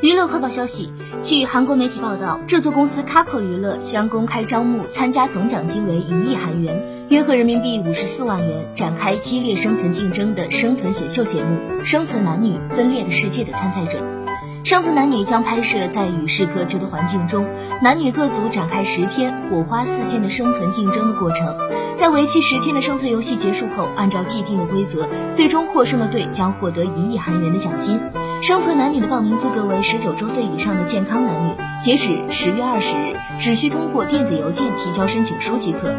娱乐快报消息，据韩国媒体报道，制作公司 Kako 娱乐将公开招募参加总奖金为一亿韩元（约合人民币五十四万元）展开激烈生存竞争的生存选秀节目《生存男女：分裂的世界》的参赛者。生存男女将拍摄在与世隔绝的环境中，男女各组展开十天火花四溅的生存竞争的过程。在为期十天的生存游戏结束后，按照既定的规则，最终获胜的队将获得一亿韩元的奖金。生存男女的报名资格为十九周岁以上的健康男女，截止十月二十日，只需通过电子邮件提交申请书即可。